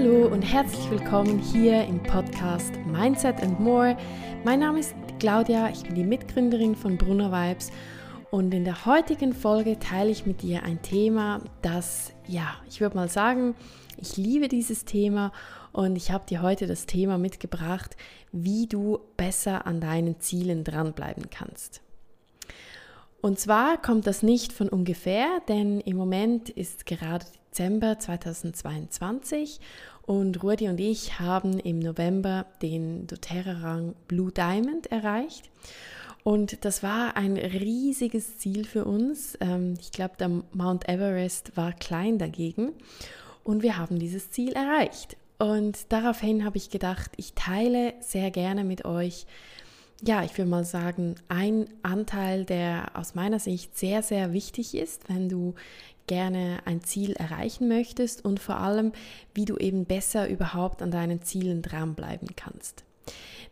Hallo und herzlich willkommen hier im Podcast Mindset and More. Mein Name ist Claudia, ich bin die Mitgründerin von Brunner Vibes und in der heutigen Folge teile ich mit dir ein Thema, das, ja, ich würde mal sagen, ich liebe dieses Thema und ich habe dir heute das Thema mitgebracht, wie du besser an deinen Zielen dranbleiben kannst. Und zwar kommt das nicht von ungefähr, denn im Moment ist gerade Dezember 2022 und Rudi und ich haben im November den doTERRA-Rang Blue Diamond erreicht. Und das war ein riesiges Ziel für uns. Ähm, ich glaube, der Mount Everest war klein dagegen. Und wir haben dieses Ziel erreicht. Und daraufhin habe ich gedacht, ich teile sehr gerne mit euch, ja, ich würde mal sagen, ein Anteil, der aus meiner Sicht sehr, sehr wichtig ist, wenn du gerne ein Ziel erreichen möchtest und vor allem, wie du eben besser überhaupt an deinen Zielen dranbleiben kannst.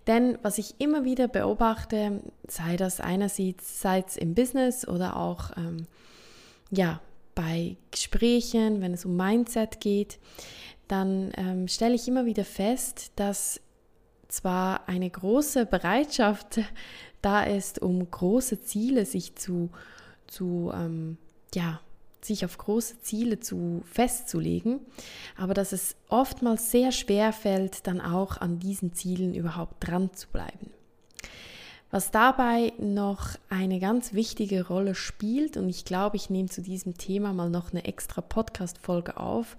Denn was ich immer wieder beobachte, sei das einerseits im Business oder auch ähm, ja, bei Gesprächen, wenn es um Mindset geht, dann ähm, stelle ich immer wieder fest, dass zwar eine große Bereitschaft da ist, um große Ziele sich zu, zu ähm, ja, sich auf große Ziele zu festzulegen, aber dass es oftmals sehr schwer fällt, dann auch an diesen Zielen überhaupt dran zu bleiben. Was dabei noch eine ganz wichtige Rolle spielt, und ich glaube, ich nehme zu diesem Thema mal noch eine extra Podcast-Folge auf,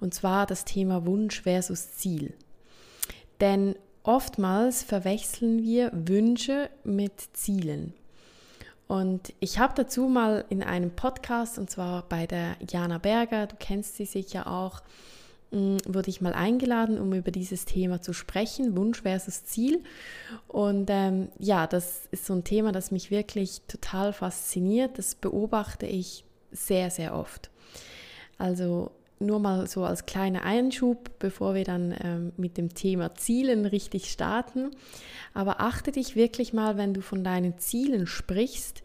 und zwar das Thema Wunsch versus Ziel. Denn oftmals verwechseln wir Wünsche mit Zielen. Und ich habe dazu mal in einem Podcast, und zwar bei der Jana Berger, du kennst sie sicher auch, Mm, wurde ich mal eingeladen, um über dieses Thema zu sprechen, Wunsch versus Ziel. Und ähm, ja, das ist so ein Thema, das mich wirklich total fasziniert. Das beobachte ich sehr, sehr oft. Also nur mal so als kleiner Einschub, bevor wir dann ähm, mit dem Thema Zielen richtig starten. Aber achte dich wirklich mal, wenn du von deinen Zielen sprichst,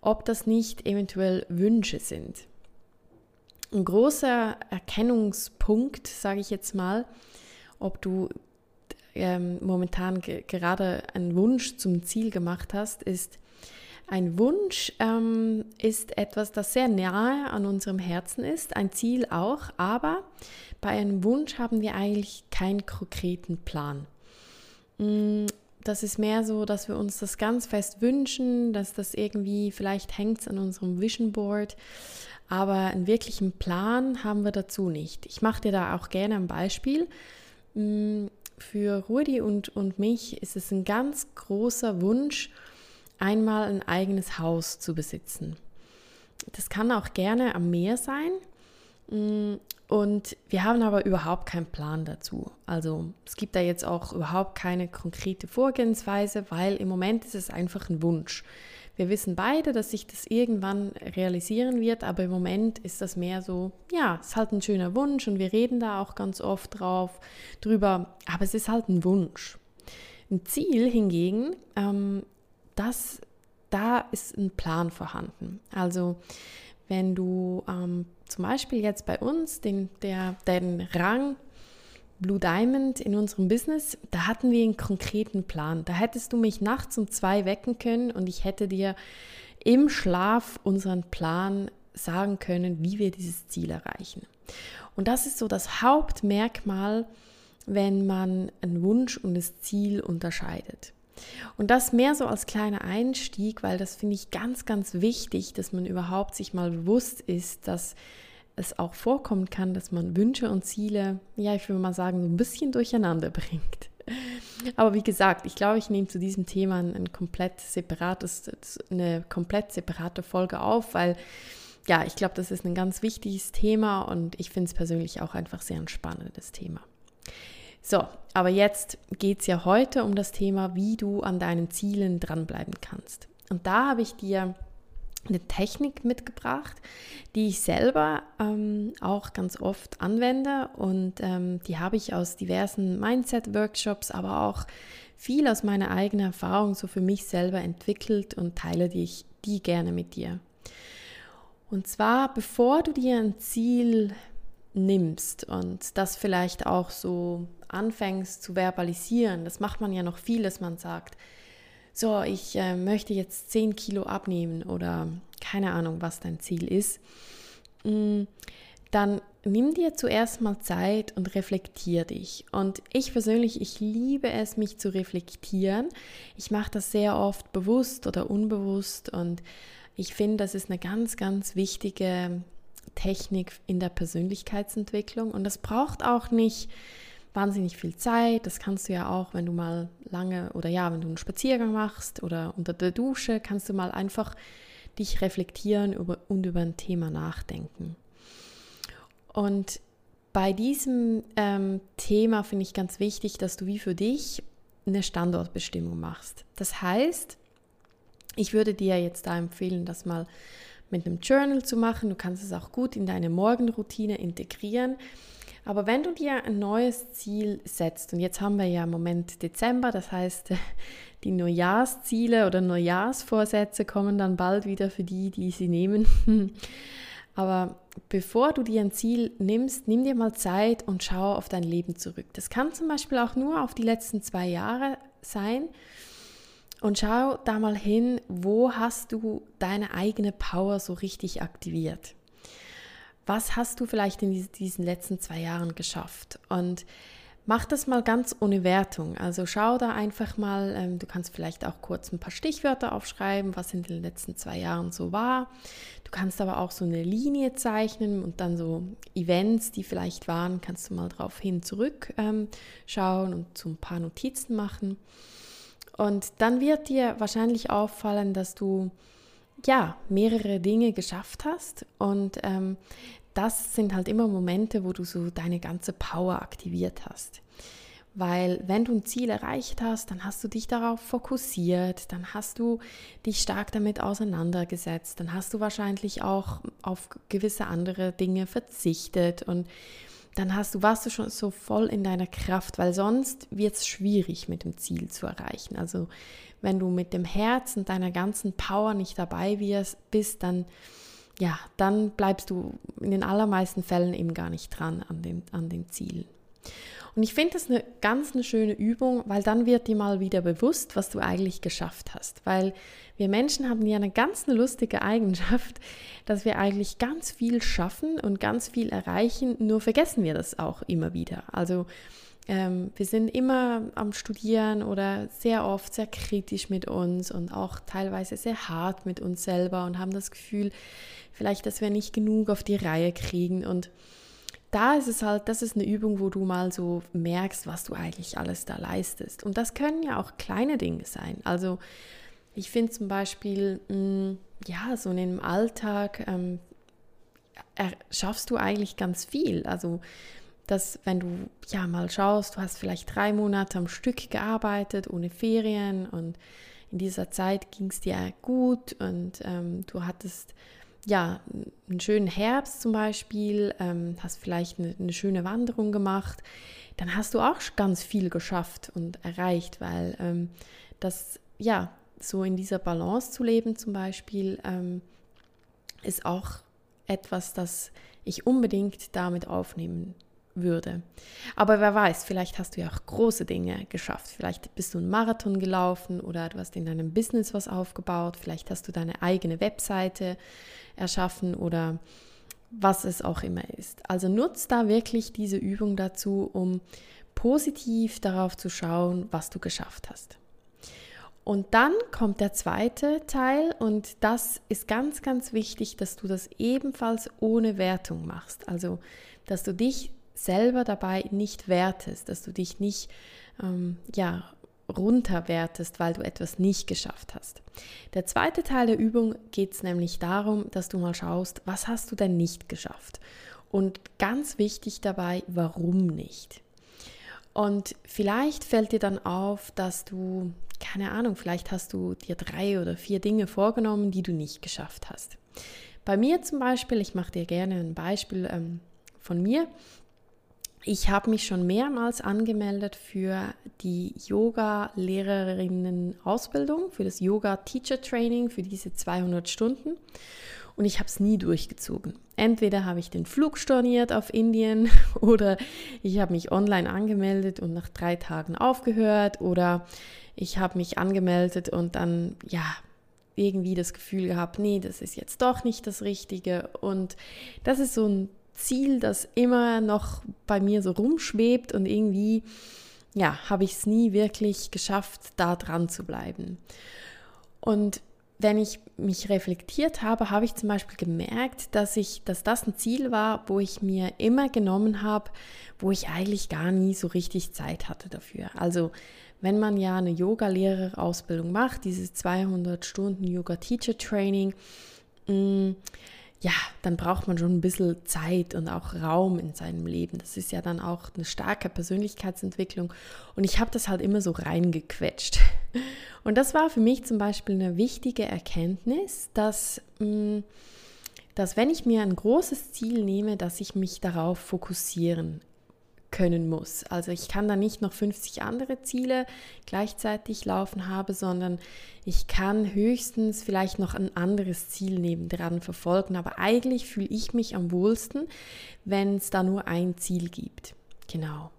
ob das nicht eventuell Wünsche sind ein großer Erkennungspunkt, sage ich jetzt mal, ob du ähm, momentan ge gerade einen Wunsch zum Ziel gemacht hast, ist, ein Wunsch ähm, ist etwas, das sehr nahe an unserem Herzen ist, ein Ziel auch, aber bei einem Wunsch haben wir eigentlich keinen konkreten Plan. Mm, das ist mehr so, dass wir uns das ganz fest wünschen, dass das irgendwie, vielleicht hängt es an unserem Vision Board, aber einen wirklichen Plan haben wir dazu nicht. Ich mache dir da auch gerne ein Beispiel. Mm, für Rudi und, und mich ist es ein ganz großer Wunsch, einmal ein eigenes Haus zu besitzen. Das kann auch gerne am Meer sein. Mm, und wir haben aber überhaupt keinen Plan dazu. Also es gibt da jetzt auch überhaupt keine konkrete Vorgehensweise, weil im Moment ist es einfach ein Wunsch. Wir wissen beide, dass sich das irgendwann realisieren wird, aber im Moment ist das mehr so, ja, es ist halt ein schöner Wunsch und wir reden da auch ganz oft drauf drüber, aber es ist halt ein Wunsch. Ein Ziel hingegen, ähm, das, da ist ein Plan vorhanden. Also wenn du ähm, zum Beispiel jetzt bei uns den, der, den Rang Blue Diamond in unserem Business, da hatten wir einen konkreten Plan. Da hättest du mich nachts um zwei wecken können und ich hätte dir im Schlaf unseren Plan sagen können, wie wir dieses Ziel erreichen. Und das ist so das Hauptmerkmal, wenn man einen Wunsch und das Ziel unterscheidet. Und das mehr so als kleiner Einstieg, weil das finde ich ganz, ganz wichtig, dass man überhaupt sich mal bewusst ist, dass es auch vorkommen kann, dass man Wünsche und Ziele, ja, ich würde mal sagen, so ein bisschen durcheinander bringt. Aber wie gesagt, ich glaube, ich nehme zu diesem Thema ein, komplett separates, eine komplett separate Folge auf, weil ja, ich glaube, das ist ein ganz wichtiges Thema und ich finde es persönlich auch einfach sehr ein spannendes Thema. So, aber jetzt geht es ja heute um das Thema, wie du an deinen Zielen dranbleiben kannst. Und da habe ich dir eine Technik mitgebracht, die ich selber ähm, auch ganz oft anwende und ähm, die habe ich aus diversen Mindset-Workshops, aber auch viel aus meiner eigenen Erfahrung so für mich selber entwickelt und teile die, die gerne mit dir. Und zwar, bevor du dir ein Ziel nimmst und das vielleicht auch so anfängst zu verbalisieren. Das macht man ja noch viel, dass man sagt, so, ich äh, möchte jetzt 10 Kilo abnehmen oder keine Ahnung, was dein Ziel ist. Mm, dann nimm dir zuerst mal Zeit und reflektier dich. Und ich persönlich, ich liebe es, mich zu reflektieren. Ich mache das sehr oft bewusst oder unbewusst und ich finde, das ist eine ganz, ganz wichtige Technik in der Persönlichkeitsentwicklung und das braucht auch nicht wahnsinnig viel Zeit. Das kannst du ja auch, wenn du mal lange oder ja, wenn du einen Spaziergang machst oder unter der Dusche, kannst du mal einfach dich reflektieren und über ein Thema nachdenken. Und bei diesem ähm, Thema finde ich ganz wichtig, dass du wie für dich eine Standortbestimmung machst. Das heißt, ich würde dir jetzt da empfehlen, das mal mit einem Journal zu machen. Du kannst es auch gut in deine Morgenroutine integrieren. Aber wenn du dir ein neues Ziel setzt, und jetzt haben wir ja im Moment Dezember, das heißt, die Neujahrsziele oder Neujahrsvorsätze kommen dann bald wieder für die, die sie nehmen. Aber bevor du dir ein Ziel nimmst, nimm dir mal Zeit und schau auf dein Leben zurück. Das kann zum Beispiel auch nur auf die letzten zwei Jahre sein. Und schau da mal hin, wo hast du deine eigene Power so richtig aktiviert? Was hast du vielleicht in diesen letzten zwei Jahren geschafft? Und mach das mal ganz ohne Wertung. Also schau da einfach mal, ähm, du kannst vielleicht auch kurz ein paar Stichwörter aufschreiben, was in den letzten zwei Jahren so war. Du kannst aber auch so eine Linie zeichnen und dann so Events, die vielleicht waren, kannst du mal drauf hin zurück ähm, schauen und so ein paar Notizen machen. Und dann wird dir wahrscheinlich auffallen, dass du ja mehrere Dinge geschafft hast und ähm, das sind halt immer Momente, wo du so deine ganze Power aktiviert hast. Weil wenn du ein Ziel erreicht hast, dann hast du dich darauf fokussiert, dann hast du dich stark damit auseinandergesetzt, dann hast du wahrscheinlich auch auf gewisse andere Dinge verzichtet und dann hast du, warst du schon so voll in deiner Kraft, weil sonst wird es schwierig mit dem Ziel zu erreichen. Also wenn du mit dem Herz und deiner ganzen Power nicht dabei bist, dann ja, dann bleibst du in den allermeisten Fällen eben gar nicht dran an dem, an dem Ziel. Und ich finde das eine ganz eine schöne Übung, weil dann wird dir mal wieder bewusst, was du eigentlich geschafft hast. Weil wir Menschen haben ja eine ganz eine lustige Eigenschaft, dass wir eigentlich ganz viel schaffen und ganz viel erreichen, nur vergessen wir das auch immer wieder. Also ähm, wir sind immer am Studieren oder sehr oft sehr kritisch mit uns und auch teilweise sehr hart mit uns selber und haben das Gefühl, vielleicht, dass wir nicht genug auf die Reihe kriegen und da ist es halt, das ist eine Übung, wo du mal so merkst, was du eigentlich alles da leistest. Und das können ja auch kleine Dinge sein. Also ich finde zum Beispiel, mh, mm, ja, so in dem Alltag ähm, schaffst du eigentlich ganz viel. Also dass wenn du ja mal schaust, du hast vielleicht drei Monate am Stück gearbeitet, ohne Ferien und in dieser Zeit ging es dir gut und ähm, du hattest ja, einen schönen Herbst zum Beispiel, ähm, hast vielleicht eine, eine, schöne Wanderung gemacht, dann hast du auch ganz viel geschafft und erreicht, weil ähm, das, ja, so in dieser Balance zu leben zum Beispiel, ähm, ist auch etwas, das ich unbedingt damit aufnehmen würde. Aber wer weiß, vielleicht hast du ja auch große Dinge geschafft. Vielleicht bist du einen Marathon gelaufen oder du hast in deinem Business was aufgebaut. Vielleicht hast du deine eigene Webseite erschaffen oder was es auch immer ist. Also nutzt da wirklich diese Übung dazu, um positiv darauf zu schauen, was du geschafft hast. Und dann kommt der zweite Teil und das ist ganz, ganz wichtig, dass du das ebenfalls ohne Wertung machst. Also, dass du dich selber dabei nicht wertest, dass du dich nicht ähm, ja, runterwertest, weil du etwas nicht geschafft hast. Der zweite Teil der Übung geht es nämlich darum, dass du mal schaust, was hast du denn nicht geschafft? Und ganz wichtig dabei, warum nicht? Und vielleicht fällt dir dann auf, dass du, keine Ahnung, vielleicht hast du dir drei oder vier Dinge vorgenommen, die du nicht geschafft hast. Bei mir zum Beispiel, ich mache dir gerne ein Beispiel ähm, von mir. Ich habe mich schon mehrmals angemeldet für die Yoga-Lehrerinnen-Ausbildung, für das Yoga-Teacher-Training, für diese 200 Stunden. Und ich habe es nie durchgezogen. Entweder habe ich den Flug storniert auf Indien oder ich habe mich online angemeldet und nach drei Tagen aufgehört oder ich habe mich angemeldet und dann, ja, irgendwie das Gefühl gehabt, nee, das ist jetzt doch nicht das Richtige. Und das ist so ein Ziel, das immer noch bei mir so rumschwebt und irgendwie, ja, habe ich es nie wirklich geschafft, da dran zu bleiben. Und wenn ich mich reflektiert habe, habe ich zum Beispiel gemerkt, dass ich, dass das ein Ziel war, wo ich mir immer genommen habe, wo ich eigentlich gar nie so richtig Zeit hatte dafür. Also wenn man ja eine Yoga-Lehrerausbildung macht, dieses 200 Stunden Yoga-Teacher-Training, mm, ja, dann braucht man schon ein bisschen Zeit und auch Raum in seinem Leben. Das ist ja dann auch eine starke Persönlichkeitsentwicklung. Und ich habe das halt immer so reingequetscht. Und das war für mich zum Beispiel eine wichtige Erkenntnis, dass, mm, dass wenn ich mir ein großes Ziel nehme, dass ich mich darauf fokussieren können muss. Also ich kann da nicht noch 50 andere Ziele gleichzeitig laufen haben, sondern ich kann höchstens vielleicht noch ein anderes Ziel nebendran verfolgen. Aber eigentlich fühle ich mich am wohlsten, wenn es da nur ein Ziel gibt. Genau.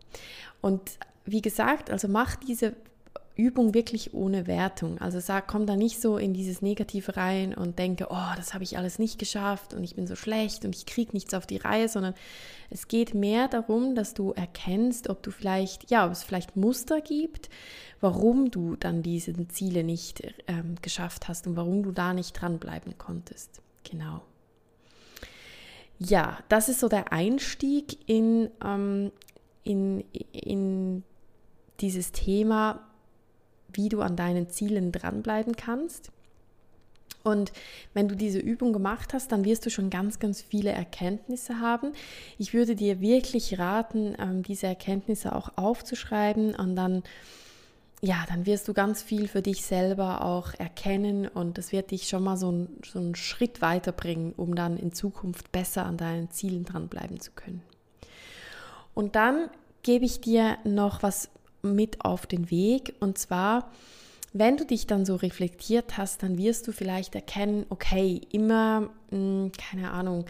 Und wie gesagt, also mach diese Übung wirklich ohne Wertung. Also sag, komm da nicht so in dieses Negative rein und denke, oh, das habe ich alles nicht geschafft und ich bin so schlecht und ich kriege nichts auf die Reihe, sondern es geht mehr darum, dass du erkennst, ob du vielleicht, ja, ob es vielleicht Muster gibt, warum du dann diese Ziele nicht ähm, geschafft hast und warum du da nicht dranbleiben konntest. Genau. Ja, das ist so der Einstieg in, ähm, in, in dieses Thema, wie du an deinen Zielen dranbleiben kannst. Und wenn du diese Übung gemacht hast, dann wirst du schon ganz, ganz viele Erkenntnisse haben. Ich würde dir wirklich raten, ähm, diese Erkenntnisse auch aufzuschreiben und dann, ja, dann wirst du ganz viel für dich selber auch erkennen und das wird dich schon mal so, ein, so einen Schritt weiterbringen, um dann in Zukunft besser an deinen Zielen dranbleiben zu können. Und dann gebe ich dir noch was mit auf den Weg. Und zwar, wenn du dich dann so reflektiert hast, dann wirst du vielleicht erkennen, okay, immer, mh, hm, keine Ahnung,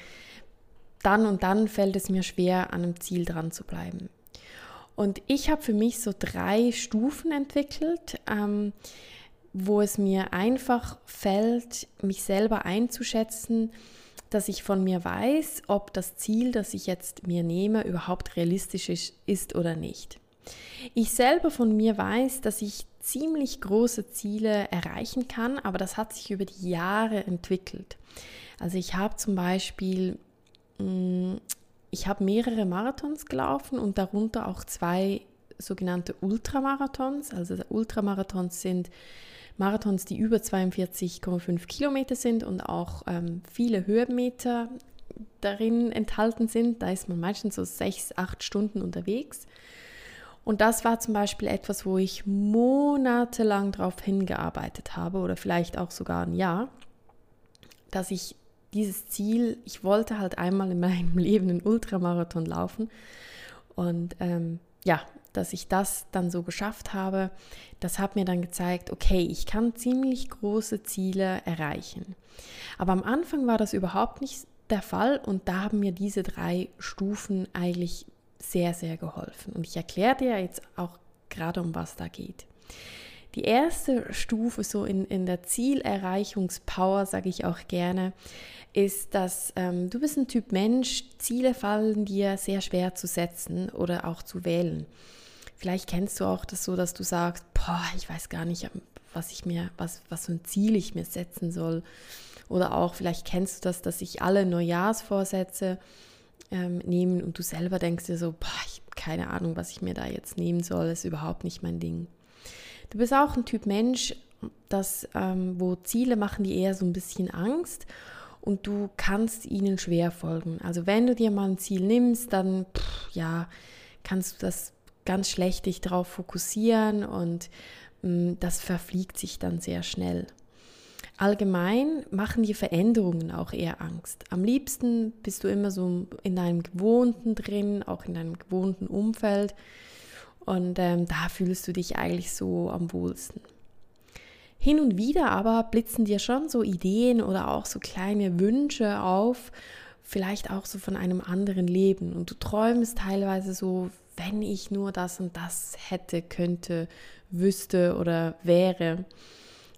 dann und dann fällt es mir schwer, an einem Ziel dran zu bleiben. Und ich habe für mich so drei Stufen entwickelt, ähm, wo es mir einfach fällt, mich selber einzuschätzen, dass ich von mir weiß, ob das Ziel, das ich jetzt mir nehme, überhaupt realistisch ist, ist oder nicht. Ich selber von mir weiß, dass ich ziemlich große Ziele erreichen kann, aber das hat sich über die Jahre entwickelt. Also ich habe zum Beispiel, mm, ich habe mehrere Marathons gelaufen und darunter auch zwei sogenannte Ultramarathons. Also Ultramarathons sind Marathons, die über 42,5 Kilometer sind und auch ähm, viele Höhenmeter darin enthalten sind. Da ist man meistens so sechs, acht Stunden unterwegs. Und das war zum Beispiel etwas, wo ich monatelang darauf hingearbeitet habe oder vielleicht auch sogar ein Jahr, dass ich dieses Ziel, ich wollte halt einmal in meinem Leben einen Ultramarathon laufen und ähm, ja, dass ich das dann so geschafft habe, das hat mir dann gezeigt, okay, ich kann ziemlich große Ziele erreichen. Aber am Anfang war das überhaupt nicht der Fall und da haben mir diese drei Stufen eigentlich sehr, sehr geholfen. Und ich erkläre dir jetzt auch gerade, um was da geht. Die erste Stufe so in, in der Zielerreichungspower, sage ich auch gerne, ist, dass ähm, du bist ein Typ Mensch, Ziele fallen dir sehr schwer zu setzen oder auch zu wählen. Vielleicht kennst du auch das so, dass du sagst, boah, ich weiß gar nicht, was ich mir, was, was für ein Ziel ich mir setzen soll. Oder auch, vielleicht kennst du das, dass ich alle Neujahrsvorsätze ähm, nehmen und du selber denkst dir so, boah, ich habe keine Ahnung, was ich mir da jetzt nehmen soll, ist überhaupt nicht mein Ding. Du bist auch ein Typ Mensch, das, ähm, wo Ziele machen die eher so ein bisschen Angst und du kannst ihnen schwer folgen. Also wenn du dir mal ein Ziel nimmst, dann pff, ja, kannst du das ganz schlecht dich darauf fokussieren und mh, mm, das verfliegt sich dann sehr schnell. Allgemein machen die Veränderungen auch eher Angst. Am liebsten bist du immer so in deinem Gewohnten drin, auch in deinem gewohnten Umfeld. Und ähm, da fühlst du dich eigentlich so am wohlsten. Hin und wieder aber blitzen dir schon so Ideen oder auch so kleine Wünsche auf, vielleicht auch so von einem anderen Leben. Und du träumst teilweise so, wenn ich nur das und das hätte, könnte, wüsste oder wäre.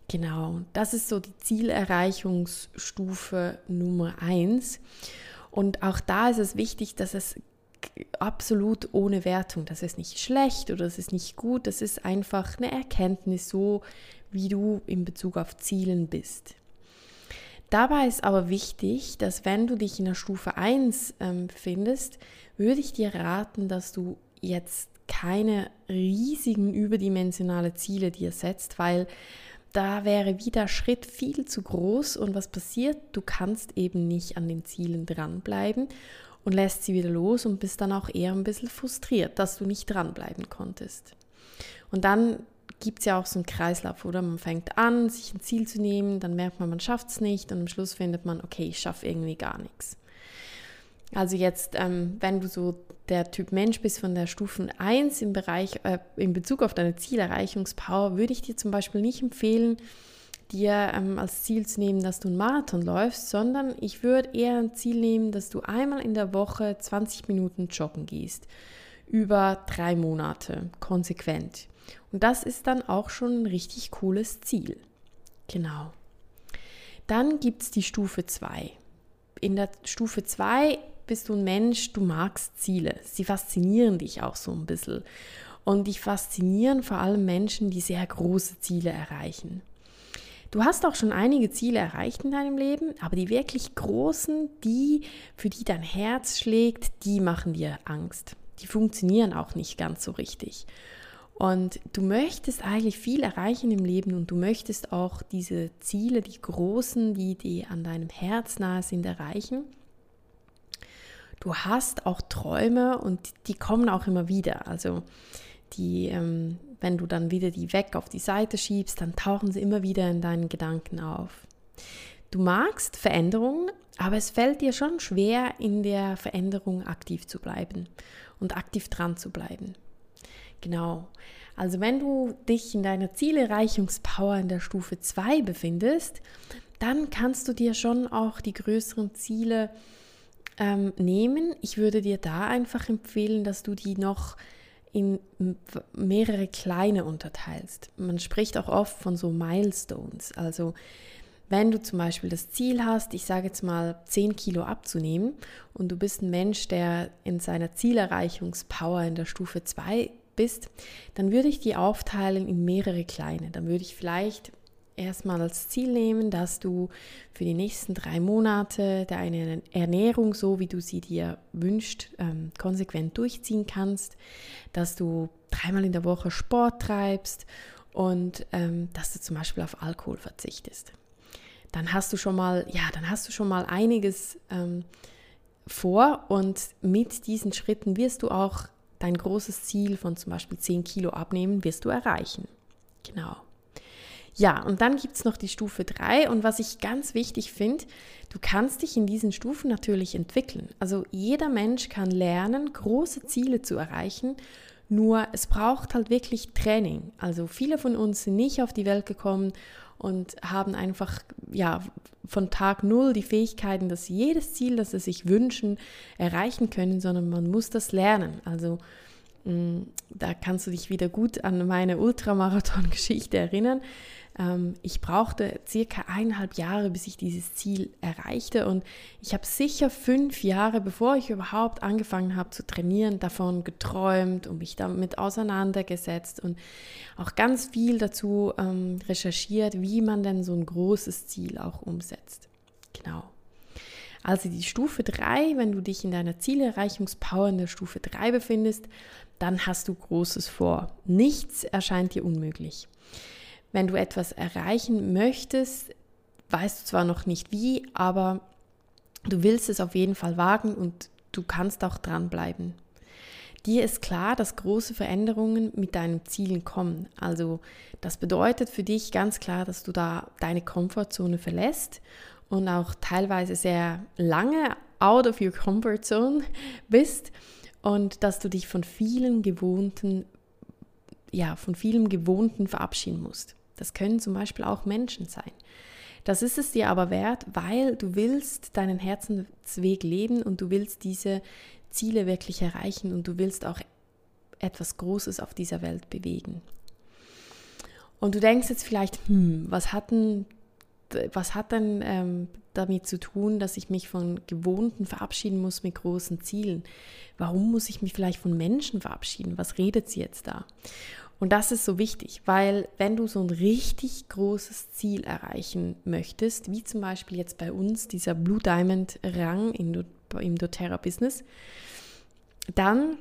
Genau, das ist so die Zielerreichungsstufe Nummer eins. Und auch da ist es wichtig, dass es absolut ohne Wertung, das ist nicht schlecht oder das ist nicht gut, das ist einfach eine Erkenntnis, so wie du in Bezug auf Zielen bist. Dabei ist aber wichtig, dass wenn du dich in der Stufe 1 ähm, befindest, würde ich dir raten, dass du jetzt keine riesigen überdimensionale Ziele dir setzt, weil da wäre wieder Schritt viel zu groß und was passiert? Du kannst eben nicht an den Zielen dranbleiben und lässt sie wieder los und bist dann auch eher ein bisschen frustriert, dass du nicht dranbleiben konntest. Und dann gibt es ja auch so einen Kreislauf, oder? Man fängt an, sich ein Ziel zu nehmen, dann merkt man, man schafft es nicht und am Schluss findet man, okay, ich schaffe irgendwie gar nichts. Also jetzt, ähm, wenn du so der Typ Mensch bist von der Stufen 1 im Bereich, äh, in Bezug auf deine Zielerreichungspower, würde ich dir zum Beispiel nicht empfehlen, dir ähm, als Ziel zu nehmen, dass du einen Marathon läufst, sondern ich würde eher ein Ziel nehmen, dass du einmal in der Woche 20 Minuten joggen gehst. Über drei Monate, konsequent. Und das ist dann auch schon ein richtig cooles Ziel. Genau. Dann gibt es die Stufe 2. In der Stufe 2 bist du ein Mensch, du magst Ziele. Sie faszinieren dich auch so ein bisschen. Und dich faszinieren vor allem Menschen, die sehr große Ziele erreichen. Du hast auch schon einige Ziele erreicht in deinem Leben, aber die wirklich großen, die, für die dein Herz schlägt, die machen dir Angst. Die funktionieren auch nicht ganz so richtig. Und du möchtest eigentlich viel erreichen im Leben und du möchtest auch diese Ziele, die großen, die, die an deinem Herz nahe sind, erreichen du hast auch Träume und die kommen auch immer wieder. Also die, ähm, wenn du dann wieder die weg auf die Seite schiebst, dann tauchen sie immer wieder in deinen Gedanken auf. Du magst Veränderungen, aber es fällt dir schon schwer, in der Veränderung aktiv zu bleiben und aktiv dran zu bleiben. Genau. Also wenn du dich in deiner Zielerreichungspower in der Stufe 2 befindest, dann kannst du dir schon auch die größeren Ziele ähm, nehmen. Ich würde dir da einfach empfehlen, dass du die noch in mehrere kleine unterteilst. Man spricht auch oft von so Milestones. Also wenn du zum Beispiel das Ziel hast, ich sage jetzt mal 10 Kilo abzunehmen und du bist ein Mensch, der in seiner Zielerreichungspower in der Stufe 2 bist, dann würde ich die aufteilen in mehrere kleine. Dann würde ich vielleicht erstmal als Ziel nehmen, dass du für die nächsten drei Monate deine Ernährung, so wie du sie dir wünschst, ähm, konsequent durchziehen kannst, dass du dreimal in der Woche Sport treibst und ähm, dass du zum Beispiel auf Alkohol verzichtest. Dann hast du schon mal, ja, dann hast du schon mal einiges ähm, vor und mit diesen Schritten wirst du auch dein großes Ziel von zum Beispiel 10 Kilo abnehmen, wirst du erreichen. Genau. Ja, und dann gibt es noch die Stufe 3 und was ich ganz wichtig finde, du kannst dich in diesen Stufen natürlich entwickeln. Also jeder Mensch kann lernen, große Ziele zu erreichen, nur es braucht halt wirklich Training. Also viele von uns sind nicht auf die Welt gekommen und haben einfach ja von Tag null die Fähigkeiten, dass sie jedes Ziel, das sie sich wünschen, erreichen können, sondern man muss das lernen. Also mm, da kannst du dich wieder gut an meine Ultramarathon-Geschichte erinnern. Ähm, ich brauchte circa eineinhalb Jahre, bis ich dieses Ziel erreichte und ich habe sicher fünf Jahre, bevor ich überhaupt angefangen habe zu trainieren, davon geträumt und mich damit auseinandergesetzt und auch ganz viel dazu ähm, recherchiert, wie man denn so ein großes Ziel auch umsetzt. Genau. Also die Stufe 3, wenn du dich in deiner Zielerreichungspower in der Stufe 3 befindest, dann hast du Großes vor. Nichts erscheint dir unmöglich. Wenn du etwas erreichen möchtest, weißt du zwar noch nicht wie, aber du willst es auf jeden Fall wagen und du kannst auch dranbleiben. Dir ist klar, dass große Veränderungen mit deinen Zielen kommen. Also das bedeutet für dich ganz klar, dass du da deine Komfortzone verlässt und auch teilweise sehr lange out of your comfort zone bist und dass du dich von vielen gewohnten, ja, von vielem Gewohnten verabschieden musst. Das können zum Beispiel auch Menschen sein. Das ist es dir aber wert, weil du willst deinen Herzensweg leben und du willst diese Ziele wirklich erreichen und du willst auch etwas Großes auf dieser Welt bewegen. Und du denkst jetzt vielleicht, hm, was hat denn, was hat denn ähm, damit zu tun, dass ich mich von Gewohnten verabschieden muss mit großen Zielen? Warum muss ich mich vielleicht von Menschen verabschieden? Was redet sie jetzt da? Und das ist so wichtig, weil wenn du so ein richtig großes Ziel erreichen möchtest, wie zum Beispiel jetzt bei uns dieser Blue Diamond Rang im doTERRA Business, dann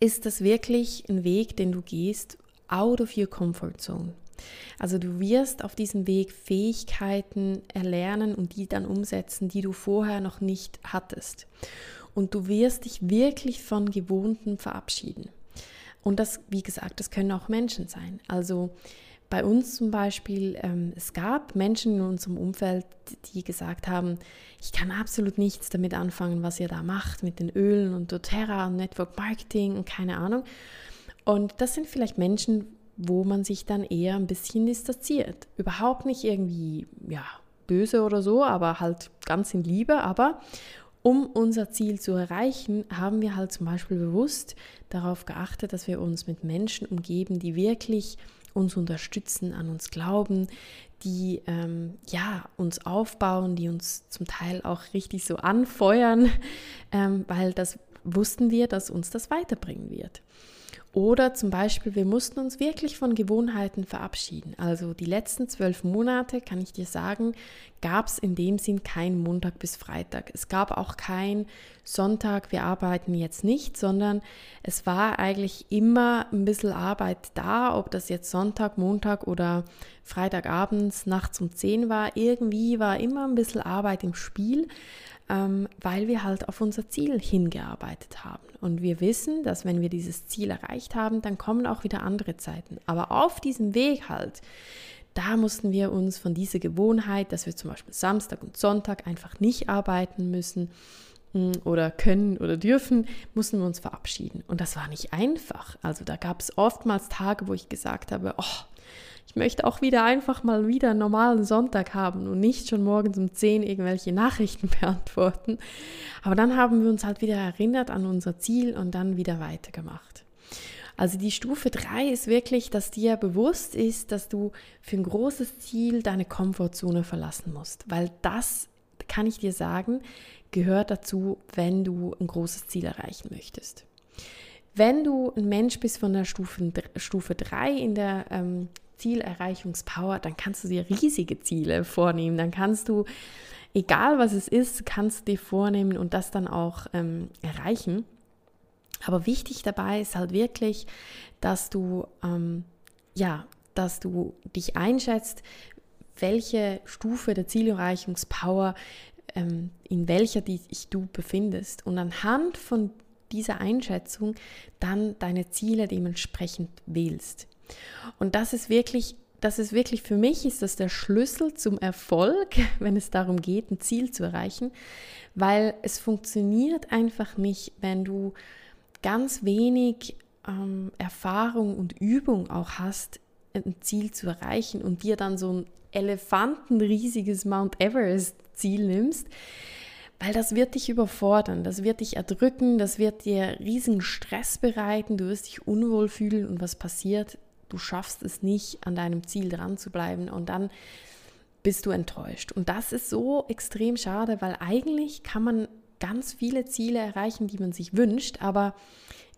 ist das wirklich ein Weg, den du gehst out of your comfort zone. Also du wirst auf diesem Weg Fähigkeiten erlernen und die dann umsetzen, die du vorher noch nicht hattest. Und du wirst dich wirklich von Gewohnten verabschieden. Und das, wie gesagt, das können auch Menschen sein. Also bei uns zum Beispiel, ähm, es gab Menschen in unserem Umfeld, die gesagt haben, ich kann absolut nichts damit anfangen, was ihr da macht mit den Ölen und doTERRA und Network Marketing und keine Ahnung. Und das sind vielleicht Menschen, wo man sich dann eher ein bisschen distanziert. Überhaupt nicht irgendwie, ja, böse oder so, aber halt ganz in Liebe, aber um unser Ziel zu erreichen, haben wir halt zum Beispiel bewusst darauf geachtet, dass wir uns mit Menschen umgeben, die wirklich uns unterstützen, an uns glauben, die ähm, ja uns aufbauen, die uns zum Teil auch richtig so anfeuern, ähm, weil das wussten wir, dass uns das weiterbringen wird. Oder zum Beispiel, wir mussten uns wirklich von Gewohnheiten verabschieden. Also die letzten zwölf Monate, kann ich dir sagen, gab es in dem Sinn kein Montag bis Freitag. Es gab auch kein Sonntag, wir arbeiten jetzt nicht, sondern es war eigentlich immer ein bisschen Arbeit da, ob das jetzt Sonntag, Montag oder Freitagabends nachts um 10 war. Irgendwie war immer ein bisschen Arbeit im Spiel ähm, weil wir halt auf unser Ziel hingearbeitet haben. Und wir wissen, dass wenn wir dieses Ziel erreicht haben, dann kommen auch wieder andere Zeiten. Aber auf diesem Weg halt, da mussten wir uns von dieser Gewohnheit, dass wir zum Beispiel Samstag und Sonntag einfach nicht arbeiten müssen hm, oder können oder dürfen, mussten wir uns verabschieden. Und das war nicht einfach. Also da gab es oftmals Tage, wo ich gesagt habe, oh, ich möchte auch wieder einfach mal wieder einen normalen Sonntag haben und nicht schon morgens um 10 irgendwelche Nachrichten beantworten. Aber dann haben wir uns halt wieder erinnert an unser Ziel und dann wieder weitergemacht. Also die Stufe 3 ist wirklich, dass dir bewusst ist, dass du für ein großes Ziel deine Komfortzone verlassen musst, weil das, kann ich dir sagen, gehört dazu, wenn du ein großes Ziel erreichen möchtest. Wenn du ein Mensch bist von der Stufe, Stufe 3 in der ähm, Zielerreichungspower, dann kannst du dir riesige Ziele vornehmen. Dann kannst du, egal was es ist, kannst du dir vornehmen und das dann auch ähm, erreichen. Aber wichtig dabei ist halt wirklich, dass du, ähm, ja, dass du dich einschätzt, welche Stufe der Zielerreichungspower, ähm, in welcher dich du befindest. Und anhand von dieser Einschätzung dann deine Ziele dementsprechend wählst. Und das ist wirklich, das ist wirklich für mich, ist das der Schlüssel zum Erfolg, wenn es darum geht, ein Ziel zu erreichen, weil es funktioniert einfach nicht, wenn du ganz wenig ähm, Erfahrung und Übung auch hast, ein Ziel zu erreichen und dir dann so ein elefantenriesiges Mount Everest Ziel nimmst, weil das wird dich überfordern, das wird dich erdrücken, das wird dir riesigen Stress bereiten, du wirst dich unwohl fühlen und was passiert? Du schaffst es nicht, an deinem Ziel dran zu bleiben und dann bist du enttäuscht. Und das ist so extrem schade, weil eigentlich kann man ganz viele Ziele erreichen, die man sich wünscht, aber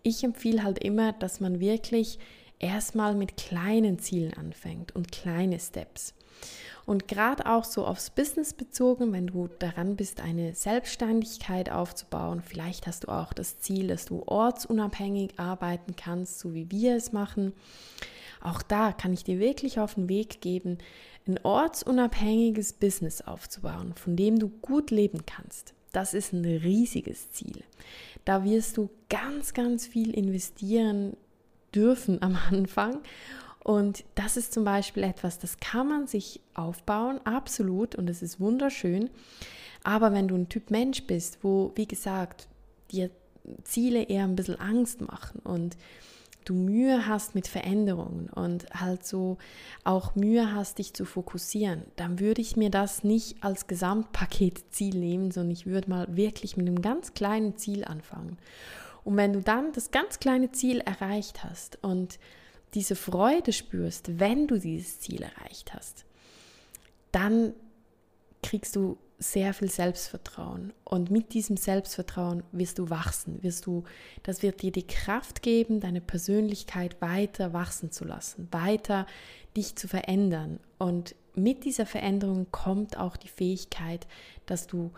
ich empfehle halt immer, dass man wirklich erstmal mit kleinen Zielen anfängt und kleine Steps. Und gerade auch so aufs Business bezogen, wenn du daran bist, eine Selbstständigkeit aufzubauen, vielleicht hast du auch das Ziel, dass du ortsunabhängig arbeiten kannst, so wie wir es machen. Auch da kann ich dir wirklich auf den Weg geben, ein ortsunabhängiges Business aufzubauen, von dem du gut leben kannst. das ist ein riesiges Ziel. Da wirst du ganz, ganz viel investieren dürfen am Anfang. Und das ist zum Beispiel etwas, das kann man sich aufbauen, absolut, und es ist wunderschön. Aber wenn du ein Typ Mensch bist, wo, wie gesagt, dir Ziele eher ein bisschen Angst machen und du Mühe hast mit Veränderungen und halt so auch Mühe hast, dich zu fokussieren, dann würde ich mir das nicht als Gesamtpaketziel nehmen, sondern ich würde mal wirklich mit einem ganz kleinen Ziel anfangen. Und wenn du dann das ganz kleine Ziel erreicht hast und diese Freude spürst, wenn du dieses Ziel erreicht hast, dann kriegst du sehr viel Selbstvertrauen. Und mit diesem Selbstvertrauen wirst du wachsen, wirst du, das wird dir die Kraft geben, deine Persönlichkeit weiter wachsen zu lassen, weiter dich zu verändern. Und mit dieser Veränderung kommt auch die Fähigkeit, dass du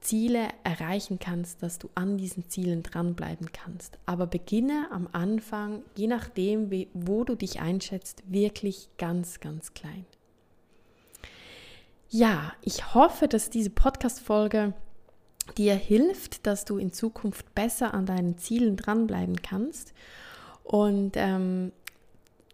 Ziele erreichen kannst, dass du an diesen Zielen dranbleiben kannst. Aber beginne am Anfang, je nachdem, wo du dich einschätzt, wirklich ganz, ganz klein. Ja, ich hoffe, dass diese Podcast-Folge dir hilft, dass du in Zukunft besser an deinen Zielen dranbleiben kannst. Und ähm,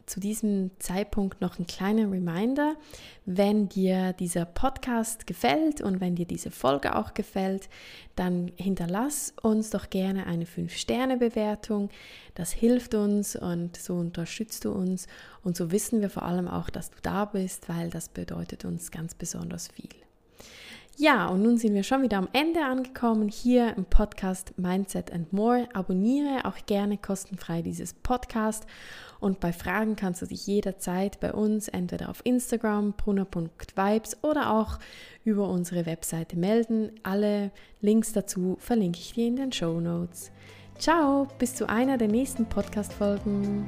zu diesem Zeitpunkt noch ein kleiner Reminder, wenn dir dieser Podcast gefällt und wenn dir diese Folge auch gefällt, dann hinterlass uns doch gerne eine 5-Sterne-Bewertung. Das hilft uns und so unterstützt du uns und so wissen wir vor allem auch, dass du da bist, weil das bedeutet uns ganz besonders viel. Ja, und nun sind wir schon wieder am Ende angekommen hier im Podcast Mindset and More. Abonniere auch gerne kostenfrei dieses Podcast und bei Fragen kannst du dich jederzeit bei uns entweder auf Instagram brunner.vibes oder auch über unsere Webseite melden. Alle Links dazu verlinke ich dir in den Show Notes. Ciao, bis zu einer der nächsten Podcast-Folgen.